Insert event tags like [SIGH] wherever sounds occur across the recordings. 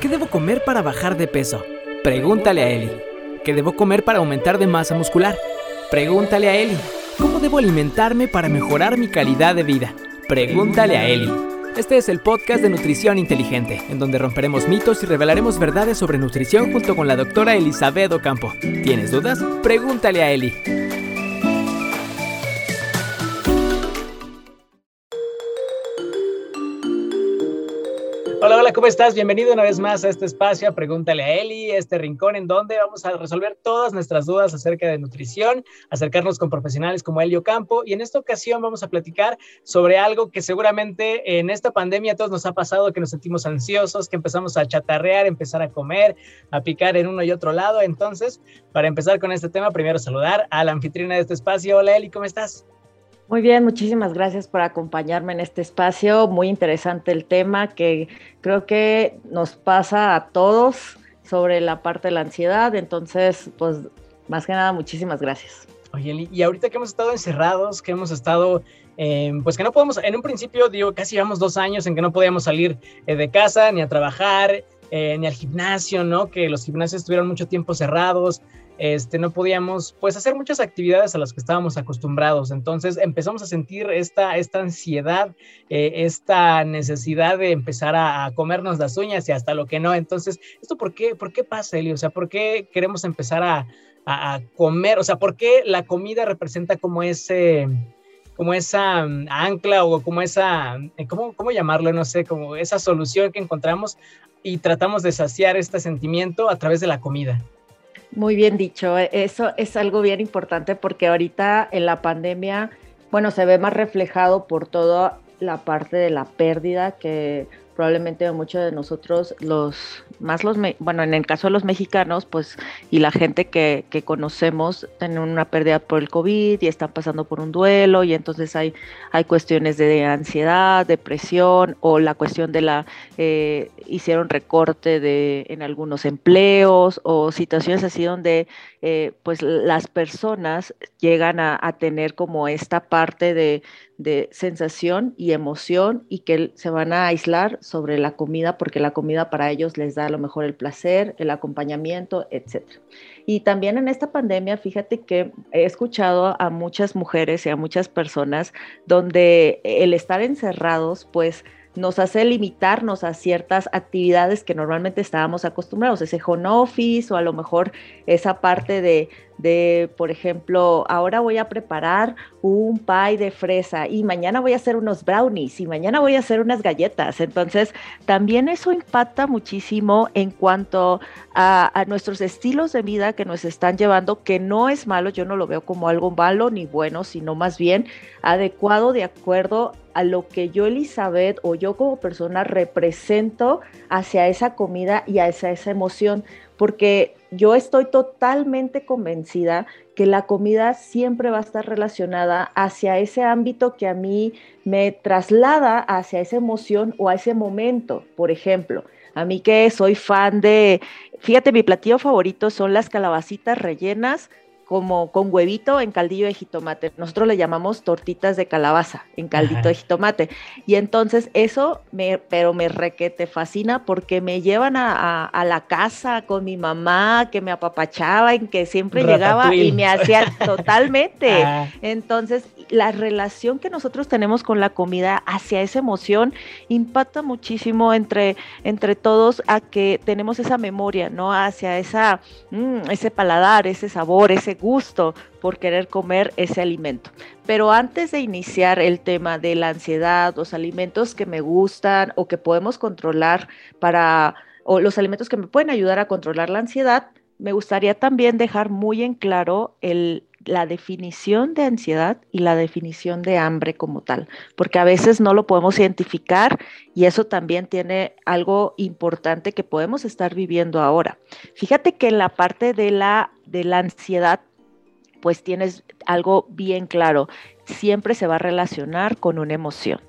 ¿Qué debo comer para bajar de peso? Pregúntale a Eli. ¿Qué debo comer para aumentar de masa muscular? Pregúntale a Eli. ¿Cómo debo alimentarme para mejorar mi calidad de vida? Pregúntale a Eli. Este es el podcast de Nutrición Inteligente, en donde romperemos mitos y revelaremos verdades sobre nutrición junto con la doctora Elizabeth Ocampo. ¿Tienes dudas? Pregúntale a Eli. ¿Cómo estás? Bienvenido una vez más a este espacio, Pregúntale a Eli, este rincón en donde vamos a resolver todas nuestras dudas acerca de nutrición, acercarnos con profesionales como Elio Campo y en esta ocasión vamos a platicar sobre algo que seguramente en esta pandemia a todos nos ha pasado, que nos sentimos ansiosos, que empezamos a chatarrear, empezar a comer, a picar en uno y otro lado. Entonces, para empezar con este tema, primero saludar a la anfitriona de este espacio. Hola Eli, ¿cómo estás? Muy bien, muchísimas gracias por acompañarme en este espacio. Muy interesante el tema que creo que nos pasa a todos sobre la parte de la ansiedad. Entonces, pues más que nada, muchísimas gracias. Oye, y ahorita que hemos estado encerrados, que hemos estado, eh, pues que no podemos, en un principio, digo, casi llevamos dos años en que no podíamos salir eh, de casa ni a trabajar, eh, ni al gimnasio, ¿no? Que los gimnasios estuvieron mucho tiempo cerrados, este, no podíamos pues hacer muchas actividades a las que estábamos acostumbrados. Entonces empezamos a sentir esta, esta ansiedad, eh, esta necesidad de empezar a, comernos las uñas y hasta lo que no. Entonces, ¿esto por qué, por qué pasa, Eli? O sea, ¿por qué queremos empezar a, comer? O sea, ¿por qué la comida representa como ese como esa mm, ancla o como esa, eh, ¿cómo, ¿cómo llamarlo? No sé, como esa solución que encontramos y tratamos de saciar este sentimiento a través de la comida. Muy bien dicho, eso es algo bien importante porque ahorita en la pandemia, bueno, se ve más reflejado por toda la parte de la pérdida que probablemente muchos de nosotros, los más los, bueno, en el caso de los mexicanos, pues, y la gente que, que, conocemos tienen una pérdida por el COVID y están pasando por un duelo y entonces hay, hay cuestiones de ansiedad, depresión o la cuestión de la, eh, hicieron recorte de, en algunos empleos o situaciones así donde eh, pues las personas llegan a, tener como esta parte de, sensación y emoción y que se van a aislar sobre la comida porque la comida para ellos les da a lo mejor el placer, el acompañamiento, etc. Y también en esta pandemia, fíjate que he escuchado a muchas mujeres y a muchas personas donde el estar encerrados, pues nos hace limitarnos a ciertas actividades que normalmente estábamos acostumbrados, ese home office o a lo mejor esa parte de, por ejemplo, ahora voy a preparar un pie de fresa y mañana voy a hacer unos brownies y mañana voy a hacer unas galletas. Entonces, también eso impacta muchísimo en cuanto a, a, nuestros estilos de vida que nos están llevando, que no es malo, yo no lo veo como algo malo ni bueno, sino más bien adecuado de acuerdo a lo que yo, Elizabeth, o yo como persona represento hacia esa comida y hacia esa emoción, porque yo estoy totalmente convencida que la comida siempre va a estar relacionada hacia ese ámbito que a mí me traslada hacia esa emoción o a ese momento. Por ejemplo, a mí que soy fan de, fíjate, mi platillo favorito son las calabacitas rellenas como con huevito en caldillo de jitomate. Nosotros le llamamos tortitas de calabaza en caldito de jitomate. Y entonces eso, me, pero me requete fascina porque me llevan a, la casa con mi mamá, que me apapachaba, en que siempre llegaba y me [LAUGHS] hacía totalmente. Ah. Entonces, la relación que nosotros tenemos con la comida hacia esa emoción impacta muchísimo entre, entre todos a que tenemos esa memoria, ¿no? Hacia esa, mm, ese paladar, ese sabor, ese gusto por querer comer ese alimento. Pero antes de iniciar el tema de la ansiedad, los alimentos que me gustan o que podemos controlar para, o los alimentos que me pueden ayudar a controlar la ansiedad, me gustaría también dejar muy en claro la definición de ansiedad y la definición de hambre como tal, porque a veces no lo podemos identificar y eso también tiene algo importante que podemos estar viviendo ahora. Fíjate que en la parte de la, de la ansiedad, pues tienes algo bien claro, siempre se va a relacionar con una emoción.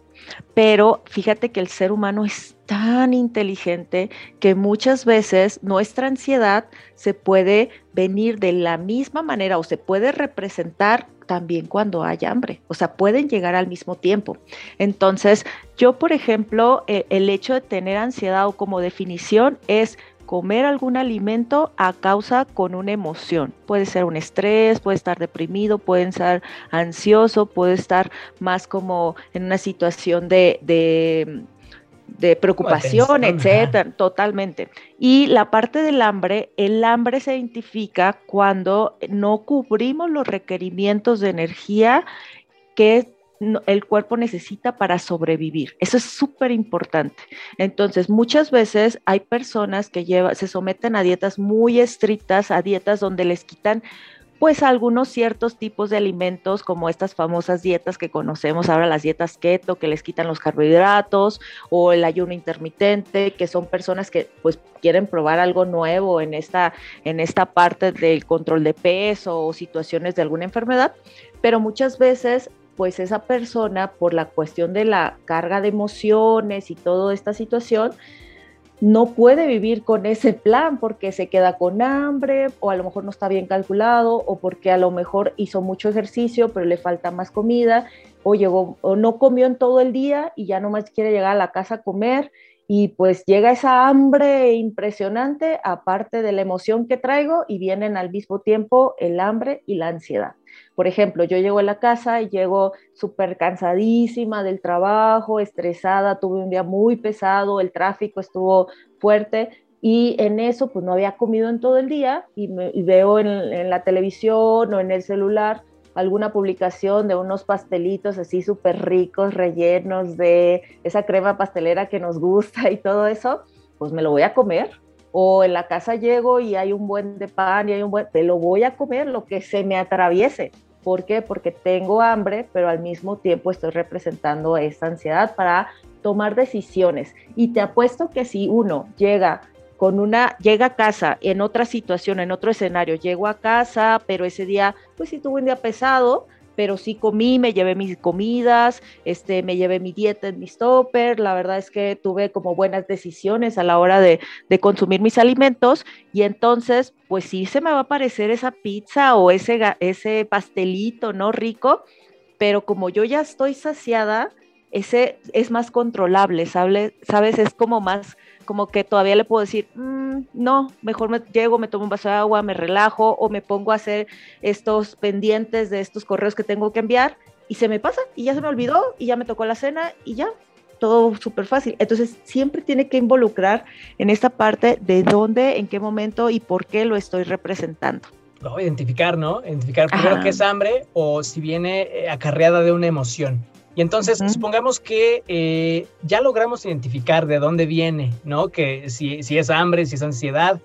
Pero fíjate que el ser humano es tan inteligente que muchas veces nuestra ansiedad se puede venir de la misma manera o se puede representar también cuando hay hambre, o sea, pueden llegar al mismo tiempo. Entonces, yo, por ejemplo, eh, el hecho de tener ansiedad o como definición es comer algún alimento a causa con una emoción. Puede ser un estrés, puede estar deprimido, puede estar ansioso, puede estar más como en una situación de, de, preocupación, etcétera, totalmente. Y la parte del hambre, el hambre se identifica cuando no cubrimos los requerimientos de energía que el cuerpo necesita para sobrevivir. Eso es súper importante. Entonces, muchas veces hay personas que lleva, se someten a dietas muy estrictas, a dietas donde les quitan pues algunos ciertos tipos de alimentos como estas famosas dietas que conocemos ahora, las dietas keto, que les quitan los carbohidratos o el ayuno intermitente, que son personas que pues quieren probar algo nuevo en esta, en esta parte del control de peso o situaciones de alguna enfermedad, pero muchas veces pues esa persona, por la cuestión de la carga de emociones y toda esta situación, no puede vivir con ese plan porque se queda con hambre o a lo mejor no está bien calculado o porque a lo mejor hizo mucho ejercicio pero le falta más comida o llegó o no comió en todo el día y ya nomás quiere llegar a la casa a comer y pues llega esa hambre impresionante aparte de la emoción que traigo y vienen al mismo tiempo el hambre y la ansiedad. Por ejemplo, yo llego a la casa y llego súper cansadísima del trabajo, estresada, tuve un día muy pesado, el tráfico estuvo fuerte y en eso pues no había comido en todo el día y, me, veo en, en, la televisión o en el celular alguna publicación de unos pastelitos así súper ricos, rellenos de esa crema pastelera que nos gusta y todo eso, pues me lo voy a comer o en la casa llego y hay un buen de pan y hay un buen, te lo voy a comer lo que se me atraviese. ¿Por qué? Porque tengo hambre, pero al mismo tiempo estoy representando esta ansiedad para tomar decisiones. Y te apuesto que si uno llega con una, llega a casa en otra situación, en otro escenario, llego a casa, pero ese día, pues sí tuve un día pesado, pero sí comí, me llevé mis comidas, este, me llevé mi dieta en mi stopper, la verdad es que tuve como buenas decisiones a la hora de, de, consumir mis alimentos y entonces pues sí se me va a aparecer esa pizza o ese, ese pastelito, ¿no? Rico, pero como yo ya estoy saciada, ese es más controlable, ¿sabes? Es como más como que todavía le puedo decir, mm, no, mejor me llego, me tomo un vaso de agua, me relajo o me pongo a hacer estos pendientes de estos correos que tengo que enviar y se me pasa y ya se me olvidó y ya me tocó la cena y ya, todo súper fácil. Entonces siempre tiene que involucrar en esta parte de dónde, en qué momento y por qué lo estoy representando. No, identificar, ¿no? Identificar primero qué es hambre o si viene eh, acarreada de una emoción. Y entonces, supongamos que eh, ya logramos identificar de dónde viene, ¿no? Que si, si es hambre, si es ansiedad,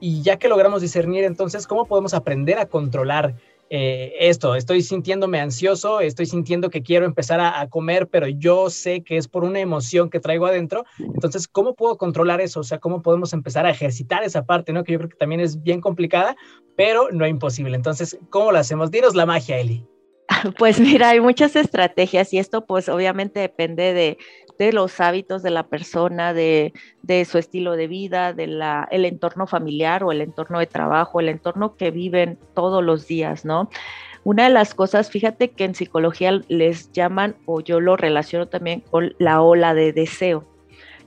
y ya que logramos discernir, entonces, ¿cómo podemos aprender a controlar eh, esto? Estoy sintiéndome ansioso, estoy sintiendo que quiero empezar a, comer, pero yo sé que es por una emoción que traigo adentro. Entonces, ¿cómo puedo controlar eso? O sea, ¿cómo podemos empezar a ejercitar esa parte, ¿no? Que yo creo que también es bien complicada, pero no imposible. Entonces, ¿cómo lo hacemos? Dinos la magia, Eli. [LAUGHS] Pues mira, hay muchas estrategias y esto pues obviamente depende de, los hábitos de la persona, de, su estilo de vida, del el entorno familiar o el entorno de trabajo, el entorno que viven todos los días, ¿no? Una de las cosas, fíjate que en psicología les llaman, o yo lo relaciono también con la ola de deseo.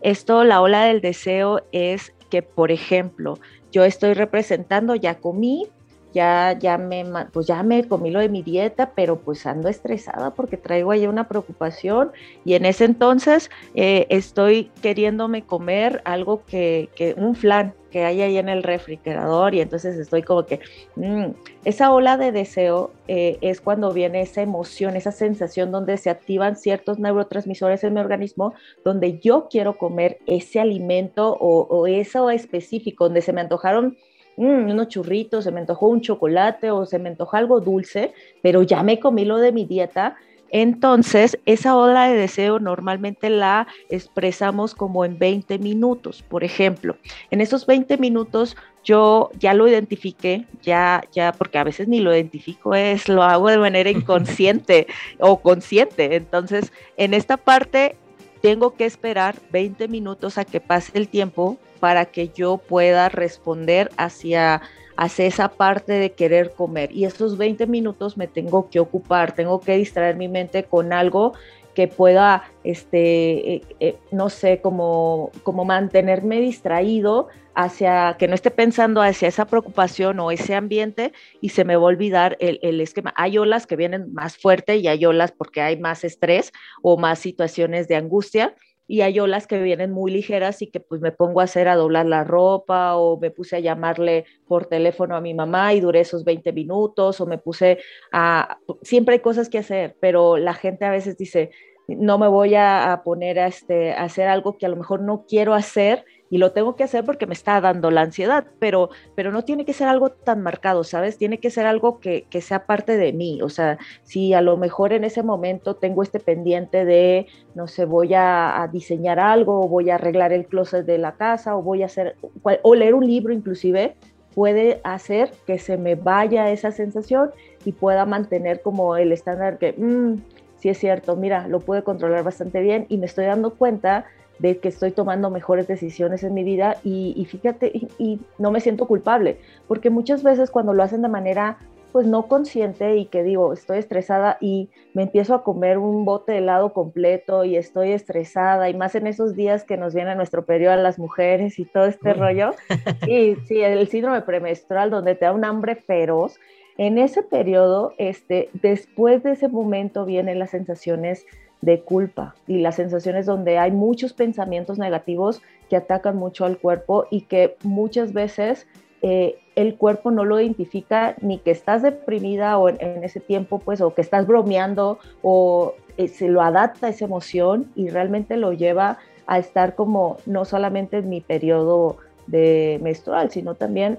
Esto, la ola del deseo es que, por ejemplo, yo estoy representando, ya comí, ya, ya, me, pues ya me comí lo de mi dieta, pero pues ando estresada porque traigo ahí una preocupación y en ese entonces eh, estoy queriéndome comer algo que, que, un flan que hay ahí en el refrigerador y entonces estoy como que, mm, esa ola de deseo eh, es cuando viene esa emoción, esa sensación donde se activan ciertos neurotransmisores en mi organismo, donde yo quiero comer ese alimento o, o eso específico, donde se me antojaron Mm, unos churritos, se me antojó un chocolate o se me antojó algo dulce, pero ya me comí lo de mi dieta. Entonces, esa ola de deseo normalmente la expresamos como en 20 minutos, por ejemplo. En esos 20 minutos yo ya lo identifiqué, ya, ya, porque a veces ni lo identifico, es lo hago de manera [LAUGHS] inconsciente o consciente. Entonces, en esta parte tengo que esperar 20 minutos a que pase el tiempo para que yo pueda responder hacia, hacia esa parte de querer comer. Y esos 20 minutos me tengo que ocupar, tengo que distraer mi mente con algo que pueda, este, eh, eh, no sé, como, como mantenerme distraído hacia, que no esté pensando hacia esa preocupación o ese ambiente y se me va a olvidar el, el, esquema. Hay olas que vienen más fuerte y hay olas porque hay más estrés o más situaciones de angustia y hay olas que vienen muy ligeras y que pues me pongo a hacer a doblar la ropa o me puse a llamarle por teléfono a mi mamá y duré esos 20 minutos o me puse a... Siempre hay cosas que hacer, pero la gente a veces dice, no me voy a, poner a, este, a hacer algo que a lo mejor no quiero hacer y lo tengo que hacer porque me está dando la ansiedad, pero, pero no tiene que ser algo tan marcado, ¿sabes? Tiene que ser algo que, que sea parte de mí, o sea, si a lo mejor en ese momento tengo este pendiente de, no sé, voy a, diseñar algo, o voy a arreglar el closet de la casa, o voy a hacer, o leer un libro inclusive, puede hacer que se me vaya esa sensación y pueda mantener como el estándar que, mm, sí es cierto, mira, lo pude controlar bastante bien y me estoy dando cuenta de que estoy tomando mejores decisiones en mi vida y, fíjate, y, no me siento culpable, porque muchas veces cuando lo hacen de manera pues no consciente y que digo, estoy estresada y me empiezo a comer un bote de helado completo y estoy estresada y más en esos días que nos viene nuestro periodo a las mujeres y todo este rollo. [LAUGHS] Y sí, el síndrome premenstrual donde te da un hambre feroz. En ese periodo, este, después de ese momento vienen las sensaciones de culpa y las sensaciones donde hay muchos pensamientos negativos que atacan mucho al cuerpo y que muchas veces eh, el cuerpo no lo identifica ni que estás deprimida o en, ese tiempo, pues, o que estás bromeando o eh, se lo adapta a esa emoción y realmente lo lleva a estar como no solamente en mi periodo de menstrual, sino también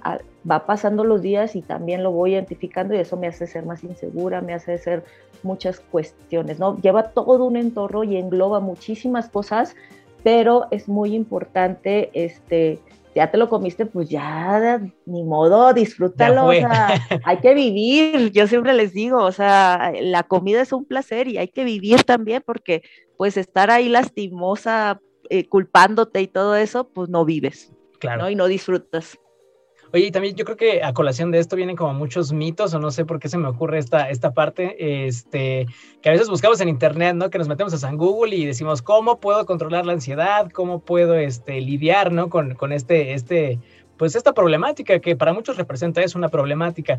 va pasando los días y también lo voy identificando y eso me hace ser más insegura, me hace ser muchas cuestiones, ¿no? Lleva todo un entorno y engloba muchísimas cosas, pero es muy importante, este, ya te lo comiste, pues ya, ni modo, disfrútalo, o sea, [LAUGHS] hay que vivir, yo siempre les digo, o sea, la comida es un placer y hay que vivir también porque pues estar ahí lastimosa, eh, culpándote y todo eso, pues no vives. Claro. ¿no? Y no disfrutas. Oye, y también yo creo que a colación de esto vienen como muchos mitos, o no sé por qué se me ocurre esta, esta parte, este, que a veces buscamos en internet, ¿no? Que nos metemos a San Google y decimos, ¿cómo puedo controlar la ansiedad? ¿Cómo puedo este, lidiar, ¿no? Con, con este, este, pues esta problemática que para muchos representa es una problemática.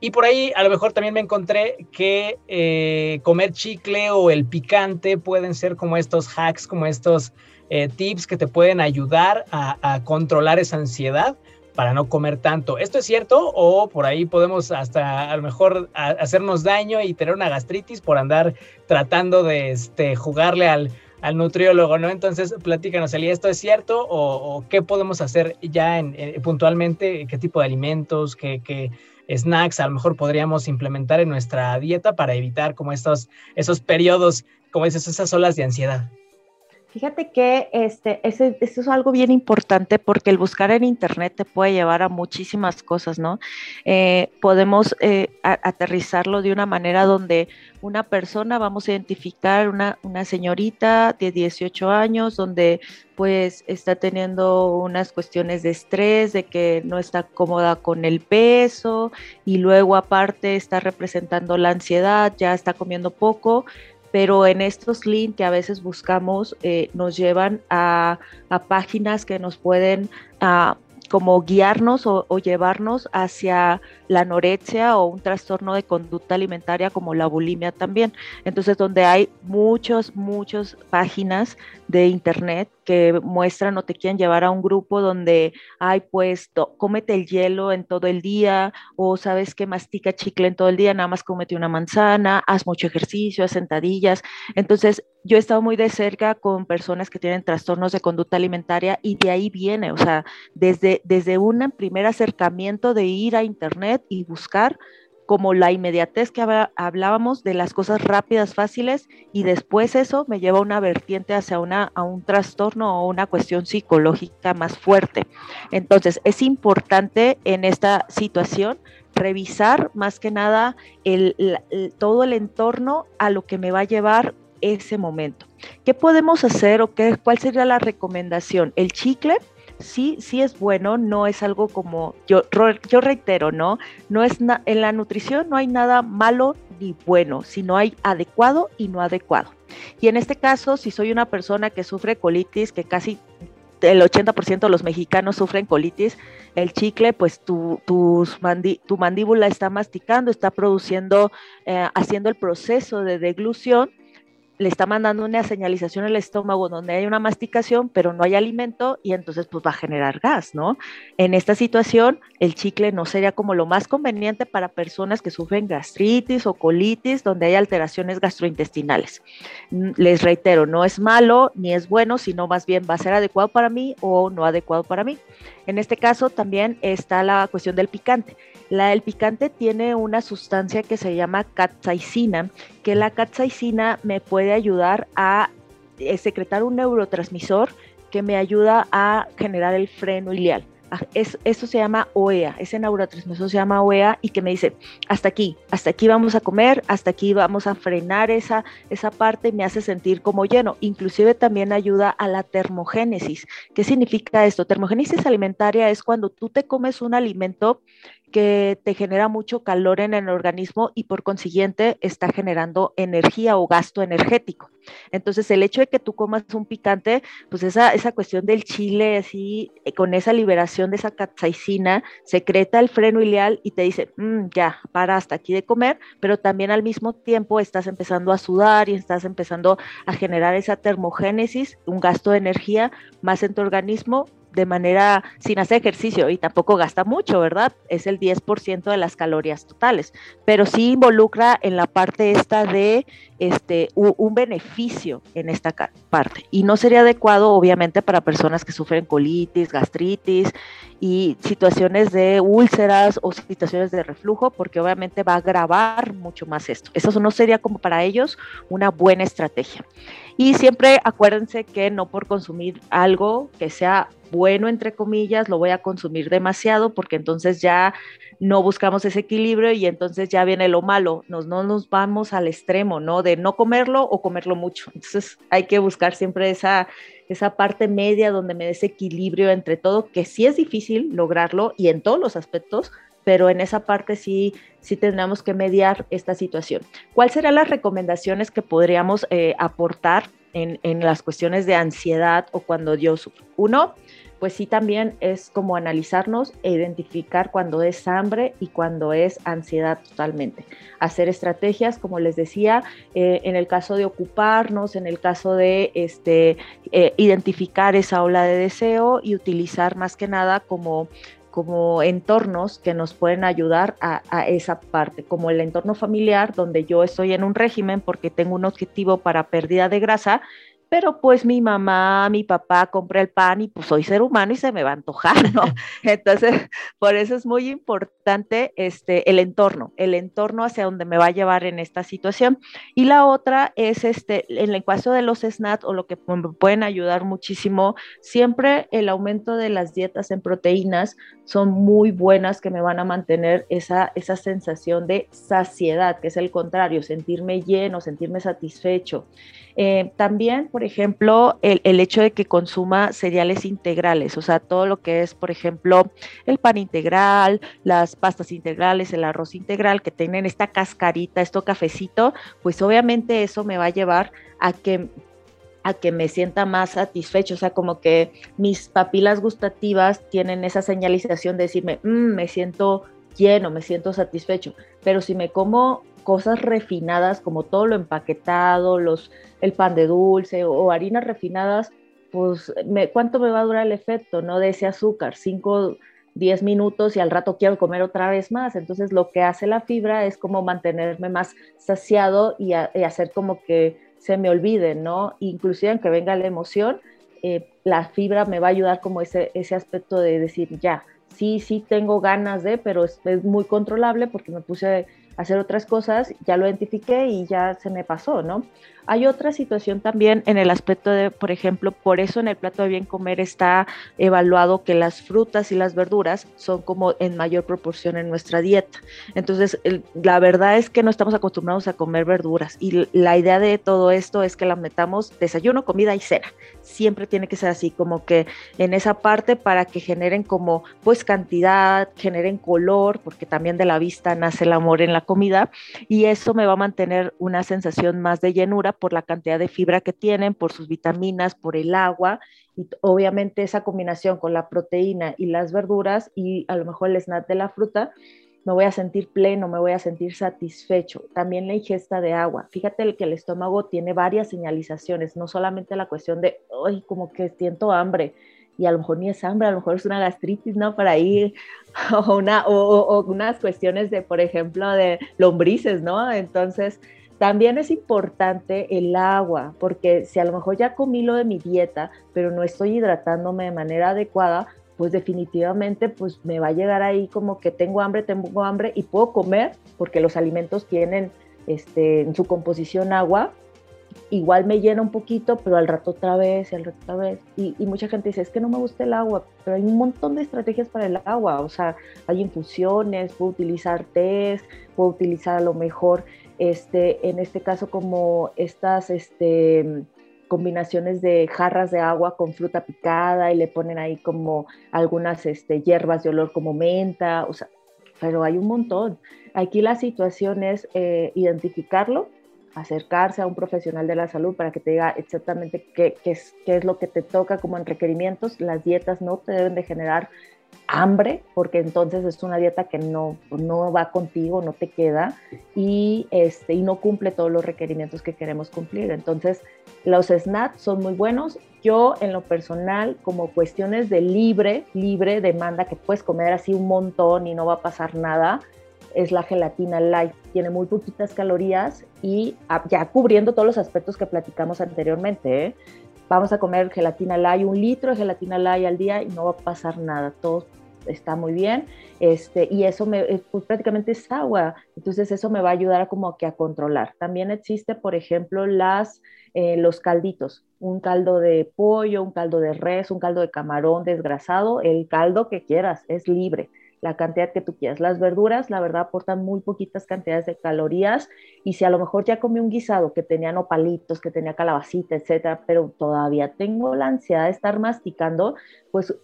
Y por ahí a lo mejor también me encontré que eh, comer chicle o el picante pueden ser como estos hacks, como estos eh, tips que te pueden ayudar a, controlar esa ansiedad para no comer tanto. ¿Esto es cierto o por ahí podemos hasta a lo mejor hacernos daño y tener una gastritis por andar tratando de este, jugarle al, nutriólogo, ¿no? Entonces, platícanos, Eli, ¿esto es cierto o, qué podemos hacer ya en, puntualmente? ¿Qué tipo de alimentos, qué, qué, snacks a lo mejor podríamos implementar en nuestra dieta para evitar como estos, esos periodos, como dices, esas olas de ansiedad? Fíjate que este, ese, es algo bien importante porque el buscar en Internet te puede llevar a muchísimas cosas, ¿no? Eh, podemos eh, aterrizarlo de una manera donde una persona, vamos a identificar una, una señorita de 18 años, donde pues está teniendo unas cuestiones de estrés, de que no está cómoda con el peso y luego aparte está representando la ansiedad, ya está comiendo poco pero en estos links que a veces buscamos eh, nos llevan a, páginas que nos pueden ah, como guiarnos o, llevarnos hacia la anorexia o un trastorno de conducta alimentaria como la bulimia también. Entonces, donde hay muchas, muchas páginas de internet que muestran o te quieren llevar a un grupo donde hay pues cómete el hielo en todo el día o sabes que mastica chicle en todo el día, nada más cómete una manzana, haz mucho ejercicio, haz sentadillas. Entonces, yo he estado muy de cerca con personas que tienen trastornos de conducta alimentaria y de ahí viene, o sea, desde, desde un primer acercamiento de ir a internet y buscar como la inmediatez que hablábamos de las cosas rápidas, fáciles, y después eso me lleva a una vertiente hacia una, a un trastorno o una cuestión psicológica más fuerte. Entonces, es importante en esta situación revisar más que nada todo el entorno a lo que me va a llevar ese momento. ¿Qué podemos hacer o qué, cuál sería la recomendación? El chicle sí, sí es bueno, no es algo como, yo, reitero, ¿no? No es en la nutrición no hay nada malo ni bueno, sino hay adecuado y no adecuado. Y en este caso, si soy una persona que sufre colitis, que casi el 80% de los mexicanos sufren colitis, el chicle, pues tu, tu mandíbula está masticando, está produciendo, eh, haciendo el proceso de deglución le está mandando una señalización al estómago donde hay una masticación, pero no hay alimento y entonces pues va a generar gas, ¿no? En esta situación, el chicle no sería como lo más conveniente para personas que sufren gastritis o colitis, donde hay alteraciones gastrointestinales. Mm, les reitero, no es malo ni es bueno, sino más bien va a ser adecuado para mí o no adecuado para mí. En este caso también está la cuestión del picante. La, el picante tiene una sustancia que se llama capsaicina, que la capsaicina me puede ayudar a eh, secretar un neurotransmisor que me ayuda a generar el freno ilial. Ah, es, eso se llama OEA, ese neurotransmisor se llama OEA y que me dice, hasta aquí, hasta aquí vamos a comer, hasta aquí vamos a frenar esa, esa parte me hace sentir como lleno. Inclusive también ayuda a la termogénesis. ¿Qué significa esto? Termogénesis alimentaria es cuando tú te comes un alimento que te genera mucho calor en el organismo y por consiguiente está generando energía o gasto energético. Entonces, el hecho de que tú comas un picante, pues esa, esa cuestión del chile, así, eh, con esa liberación de esa capsaicina, secreta el freno ileal y te dice, mm, ya, para hasta aquí de comer, pero también al mismo tiempo estás empezando a sudar y estás empezando a generar esa termogénesis, un gasto de energía más en tu organismo de manera sin hacer ejercicio y tampoco gasta mucho, ¿verdad? Es el 10% de las calorías totales, pero sí involucra en la parte esta de este, un beneficio en esta parte. Y no sería adecuado, obviamente, para personas que sufren colitis, gastritis y situaciones de úlceras o situaciones de reflujo, porque obviamente va a agravar mucho más esto. Eso no sería como para ellos una buena estrategia. Y siempre acuérdense que no por consumir algo que sea bueno, entre comillas, lo voy a consumir demasiado porque entonces ya no buscamos ese equilibrio y entonces ya viene lo malo, nos, no nos vamos al extremo, ¿no? De no comerlo o comerlo mucho. Entonces hay que buscar siempre esa, esa parte media donde me des equilibrio entre todo, que sí es difícil lograrlo y en todos los aspectos, pero en esa parte sí, sí tendremos que mediar esta situación. ¿Cuáles serán las recomendaciones que podríamos eh, aportar en, en, las cuestiones de ansiedad o cuando yo sufro? Uno, pues sí también es como analizarnos e identificar cuando es hambre y cuando es ansiedad totalmente. Hacer estrategias, como les decía, eh, en el caso de ocuparnos, en el caso de este, eh, identificar esa ola de deseo y utilizar más que nada como como entornos que nos pueden ayudar a, esa parte, como el entorno familiar, donde yo estoy en un régimen porque tengo un objetivo para pérdida de grasa pero pues mi mamá, mi papá compra el pan y pues soy ser humano y se me va a antojar, ¿no? [LAUGHS] Entonces, por eso es muy importante este, el entorno, el entorno hacia donde me va a llevar en esta situación. Y la otra es, este, en el caso de los SNAT o lo que pueden ayudar muchísimo, siempre el aumento de las dietas en proteínas son muy buenas que me van a mantener esa, esa sensación de saciedad, que es el contrario, sentirme lleno, sentirme satisfecho. Eh, también, por ejemplo, el, el, hecho de que consuma cereales integrales, o sea, todo lo que es, por ejemplo, el pan integral, las pastas integrales, el arroz integral, que tienen esta cascarita, esto cafecito, pues obviamente eso me va a llevar a que a que me sienta más satisfecho, o sea, como que mis papilas gustativas tienen esa señalización de decirme, mm, me siento lleno, me siento satisfecho, pero si me como cosas refinadas como todo lo empaquetado, los, el pan de dulce o, harinas refinadas, pues me, ¿cuánto me va a durar el efecto no de ese azúcar? Cinco, diez minutos y al rato quiero comer otra vez más. Entonces lo que hace la fibra es como mantenerme más saciado y, hacer como que se me olvide, ¿no? Inclusive aunque venga la emoción, eh, la fibra me va a ayudar como ese, ese aspecto de decir, ya, sí, sí tengo ganas de, pero es, es muy controlable porque me puse hacer otras cosas, ya lo identifiqué y ya se me pasó, ¿no? Hay otra situación también en el aspecto de, por ejemplo, por eso en el plato de bien comer está evaluado que las frutas y las verduras son como en mayor proporción en nuestra dieta. Entonces, la verdad es que no estamos acostumbrados a comer verduras y la idea de todo esto es que la metamos desayuno, comida y cena. Siempre tiene que ser así, como que en esa parte para que generen como pues cantidad, generen color, porque también de la vista nace el amor en la comida y eso me va a mantener una sensación más de llenura por la cantidad de fibra que tienen, por sus vitaminas, por el agua y obviamente esa combinación con la proteína y las verduras y a lo mejor el snack de la fruta, me voy a sentir pleno, me voy a sentir satisfecho. También la ingesta de agua. Fíjate que el estómago tiene varias señalizaciones, no solamente la cuestión de, ay, como que siento hambre, y a lo mejor ni es hambre, a lo mejor es una gastritis, ¿no? Para ir, [LAUGHS] o, una, o unas cuestiones de, por ejemplo, de lombrices, ¿no? Entonces, también es importante el agua, porque si a lo mejor ya comí lo de mi dieta, pero no estoy hidratándome de manera adecuada, pues definitivamente pues me va a llegar ahí como que tengo hambre, tengo hambre y puedo comer, porque los alimentos tienen este, en su composición agua, igual me llena un poquito, pero al rato otra vez y al rato otra vez. Y, mucha gente dice, es que no me gusta el agua, pero hay un montón de estrategias para el agua, o sea, hay infusiones, puedo utilizar test, puedo utilizar a lo mejor este, en este caso como estas este, combinaciones de jarras de agua con fruta picada y le ponen ahí como algunas este, hierbas de olor como menta, o sea, pero hay un montón. Aquí la situación es eh, identificarlo, acercarse a un profesional de la salud para que te diga exactamente qué, qué, es, qué es lo que te toca como en requerimientos. Las dietas no te deben de generar hambre, porque entonces es una dieta que no, no va contigo, no te queda y, este, y no cumple todos los requerimientos que queremos cumplir. Entonces, los snacks son muy buenos. Yo, en lo personal, como cuestiones de libre, libre demanda, que puedes comer así un montón y no va a pasar nada, es la gelatina light. Tiene muy poquitas calorías y ah, ya cubriendo todos los aspectos que platicamos anteriormente. ¿eh? Vamos a comer gelatina light, un litro de gelatina light al día y no va a pasar nada, todo está muy bien, este, y eso me, pues prácticamente es agua, entonces eso me va a ayudar como que a controlar. También existe, por ejemplo, las, eh, los calditos, un caldo de pollo, un caldo de res, un caldo de camarón desgrasado, el caldo que quieras, es libre la cantidad que tú quieras. Las verduras, la verdad, aportan muy poquitas cantidades de calorías y si a lo mejor ya comí un guisado que tenía nopalitos, que tenía calabacita, etcétera, pero todavía tengo la ansiedad de estar masticando, pues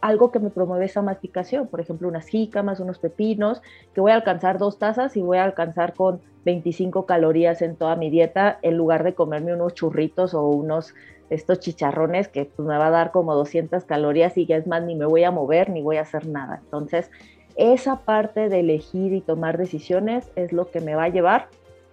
algo que me promueve esa masticación, por ejemplo, unas jícamas, unos pepinos, que voy a alcanzar dos tazas y voy a alcanzar con 25 calorías en toda mi dieta en lugar de comerme unos churritos o unos estos chicharrones que pues, me va a dar como 200 calorías y ya es más, ni me voy a mover ni voy a hacer nada. Entonces, esa parte de elegir y tomar decisiones es lo que me va a llevar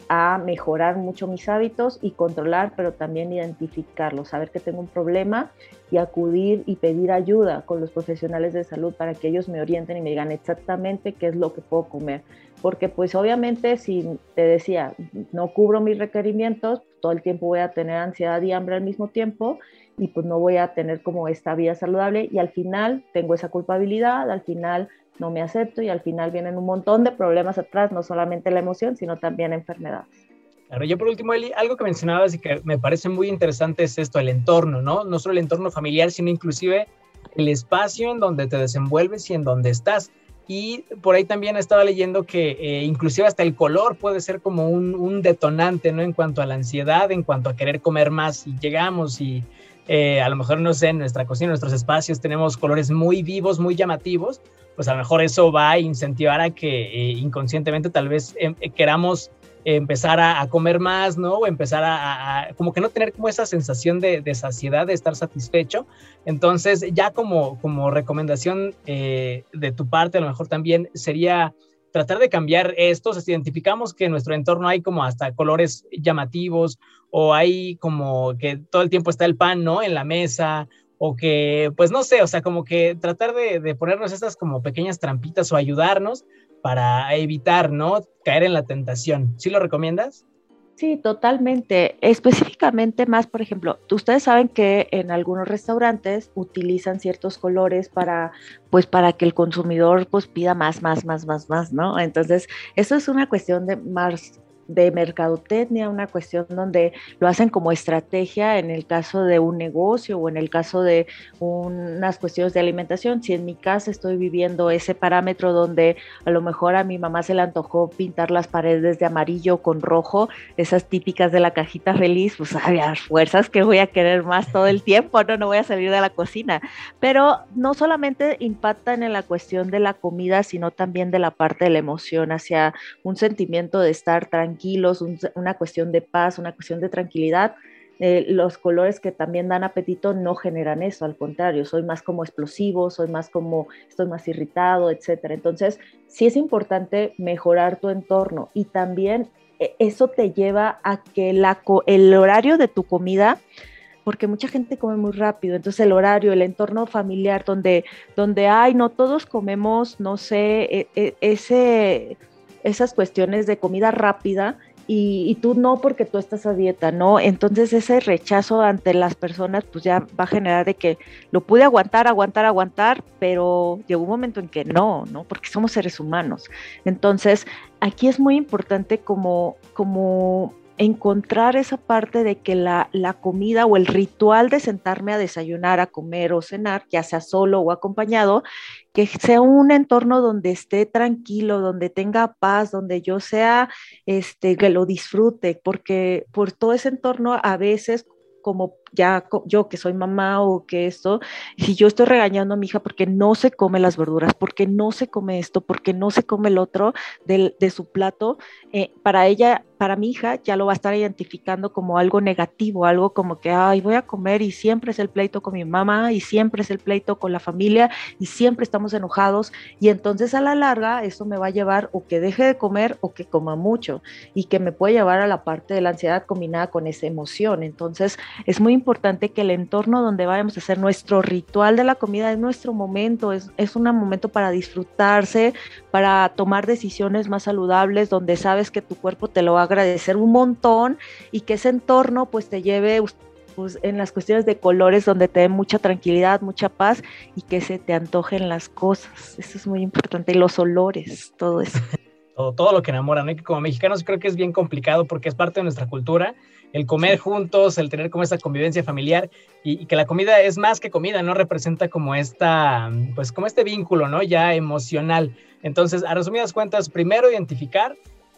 a mejorar mucho mis hábitos y controlar, pero también identificarlo, saber que tengo un problema y acudir y pedir ayuda con los profesionales de salud para que ellos me orienten y me digan exactamente qué es lo que puedo comer. Porque pues obviamente si te decía, no cubro mis requerimientos, todo el tiempo voy a tener ansiedad y hambre al mismo tiempo y pues no voy a tener como esta vida saludable y al final tengo esa culpabilidad, al final no me acepto y al final vienen un montón de problemas atrás, no solamente la emoción, sino también enfermedades. Claro, yo por último, Eli, algo que mencionabas y que me parece muy interesante es esto, el entorno, ¿no? No solo el entorno familiar, sino inclusive el espacio en donde te desenvuelves y en donde estás. Y por ahí también estaba leyendo que eh, inclusive hasta el color puede ser como un, detonante, ¿no? En cuanto a la ansiedad, en cuanto a querer comer más y llegamos y eh, a lo mejor, no sé, en nuestra cocina, en nuestros espacios tenemos colores muy vivos, muy llamativos, pues a lo mejor eso va a incentivar a que eh, inconscientemente tal vez em, eh, queramos empezar a, comer más, ¿no? O empezar a, como que no tener como esa sensación de, saciedad, de estar satisfecho. Entonces, ya como, como recomendación de tu parte, a lo mejor también sería tratar de cambiar esto, si identificamos que en nuestro entorno hay como hasta colores llamativos o hay como que todo el tiempo está el pan, ¿no? En la mesa o que, pues no sé, o sea, como que tratar de, ponernos estas como pequeñas trampitas o ayudarnos para evitar, ¿no? Caer en la tentación. ¿Sí lo recomiendas? Sí, totalmente. Específicamente más, por ejemplo, ustedes saben que en algunos restaurantes utilizan ciertos colores para, pues, para que el consumidor pues pida más, más, más, más, más, ¿no? Entonces, eso es una cuestión de más de mercadotecnia, una cuestión donde lo hacen como estrategia en el caso de un negocio o en el caso de unas cuestiones de alimentación. Si en mi casa estoy viviendo ese parámetro donde a lo mejor a mi mamá se le antojó pintar las paredes de amarillo con rojo, esas típicas de la cajita feliz, pues [LAUGHS] había fuerzas que voy a querer más todo el tiempo, no, no voy a salir de la cocina. Pero no solamente impactan en la cuestión de la comida, sino también de la parte de la emoción hacia un sentimiento de estar tranquilos, una cuestión de paz, una cuestión de tranquilidad. Eh, los colores que también dan apetito no generan eso, al contrario, soy más como explosivo, soy más como, estoy más irritado, etcétera. Entonces, sí es importante mejorar tu entorno y también eh, eso te lleva a que la, el horario de tu comida porque mucha gente come muy rápido, entonces el horario, el entorno familiar donde, donde hay, no todos comemos, no sé, e, e, ese, esas cuestiones de comida rápida y, tú no porque tú estás a dieta, ¿no? Entonces ese rechazo ante las personas pues ya va a generar de que lo pude aguantar, aguantar, aguantar, pero llegó un momento en que no, ¿no? Porque somos seres humanos. Entonces aquí es muy importante como, como encontrar esa parte de que la, comida o el ritual de sentarme a desayunar, a comer o cenar, ya sea solo o acompañado, que sea un entorno donde esté tranquilo, donde tenga paz, donde yo sea, este, que lo disfrute, porque por todo ese entorno a veces como ya yo que soy mamá o que esto, si yo estoy regañando a mi hija porque no se come las verduras, porque no se come esto, porque no se come el otro de, de su plato, eh, para ella para mi hija ya lo va a estar identificando como algo negativo, algo como que, ay, voy a comer y siempre es el pleito con mi mamá y siempre es el pleito con la familia y siempre estamos enojados y entonces a la larga eso me va a llevar o que deje de comer o que coma mucho y que me puede llevar a la parte de la ansiedad combinada con esa emoción. Entonces es muy importante que el entorno donde vayamos a hacer nuestro ritual de la comida es nuestro momento, es, es un momento para disfrutarse, para tomar decisiones más saludables, donde sabes que tu cuerpo te lo va a agradecer un montón y que ese entorno pues te lleve pues, en las cuestiones de colores donde te dé mucha tranquilidad, mucha paz y que se te antojen las cosas. Eso es muy importante. Y los olores, todo eso. Todo, todo lo que enamora, ¿no? que como mexicanos creo que es bien complicado porque es parte de nuestra cultura, el comer juntos, el tener como esa convivencia familiar y, que la comida es más que comida, ¿no? Representa como esta, pues como este vínculo, ¿no? Ya emocional. Entonces, a resumidas cuentas, primero identificar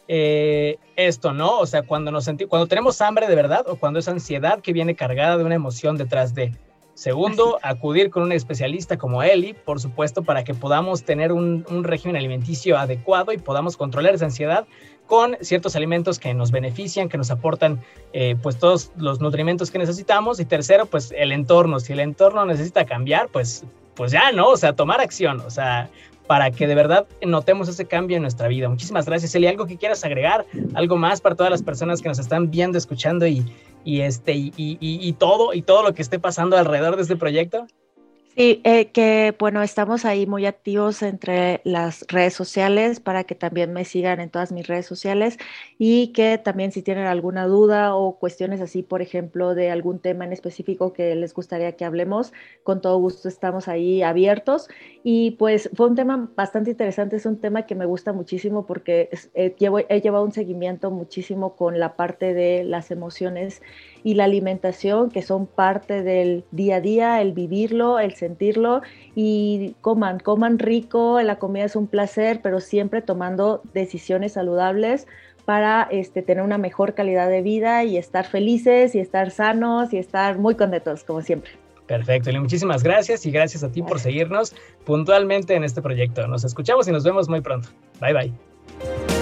eh, esto, ¿no? O sea, cuando nos sentimos, cuando tenemos hambre de verdad o cuando es ansiedad que viene cargada de una emoción detrás de. Segundo, acudir con un especialista como Eli, por supuesto, para que podamos tener un, régimen alimenticio adecuado y podamos controlar esa ansiedad con ciertos alimentos que nos benefician, que nos aportan eh, pues todos los nutrimentos que necesitamos. Y tercero, pues el entorno. Si el entorno necesita cambiar, pues, pues ya, ¿no? O sea, tomar acción. O sea, para que de verdad notemos ese cambio en nuestra vida. Muchísimas gracias, Eli. ¿Algo que quieras agregar? ¿Algo más para todas las personas que nos están viendo, escuchando y, y este, y, y todo, y todo lo que esté pasando alrededor de este proyecto? Sí, eh, que bueno, estamos ahí muy activos entre las redes sociales para que también me sigan en todas mis redes sociales y que también si tienen alguna duda o cuestiones así, por ejemplo, de algún tema en específico que les gustaría que hablemos, con todo gusto estamos ahí abiertos. Y pues fue un tema bastante interesante, es un tema que me gusta muchísimo porque eh, llevo, he llevado un seguimiento muchísimo con la parte de las emociones y la alimentación, que son parte del día a día, el vivirlo, el sentirlo y coman, coman rico, la comida es un placer, pero siempre tomando decisiones saludables para este, tener una mejor calidad de vida y estar felices y estar sanos y estar muy contentos, como siempre. Perfecto, y muchísimas gracias y gracias a ti por seguirnos puntualmente en este proyecto. Nos escuchamos y nos vemos muy pronto. Bye bye.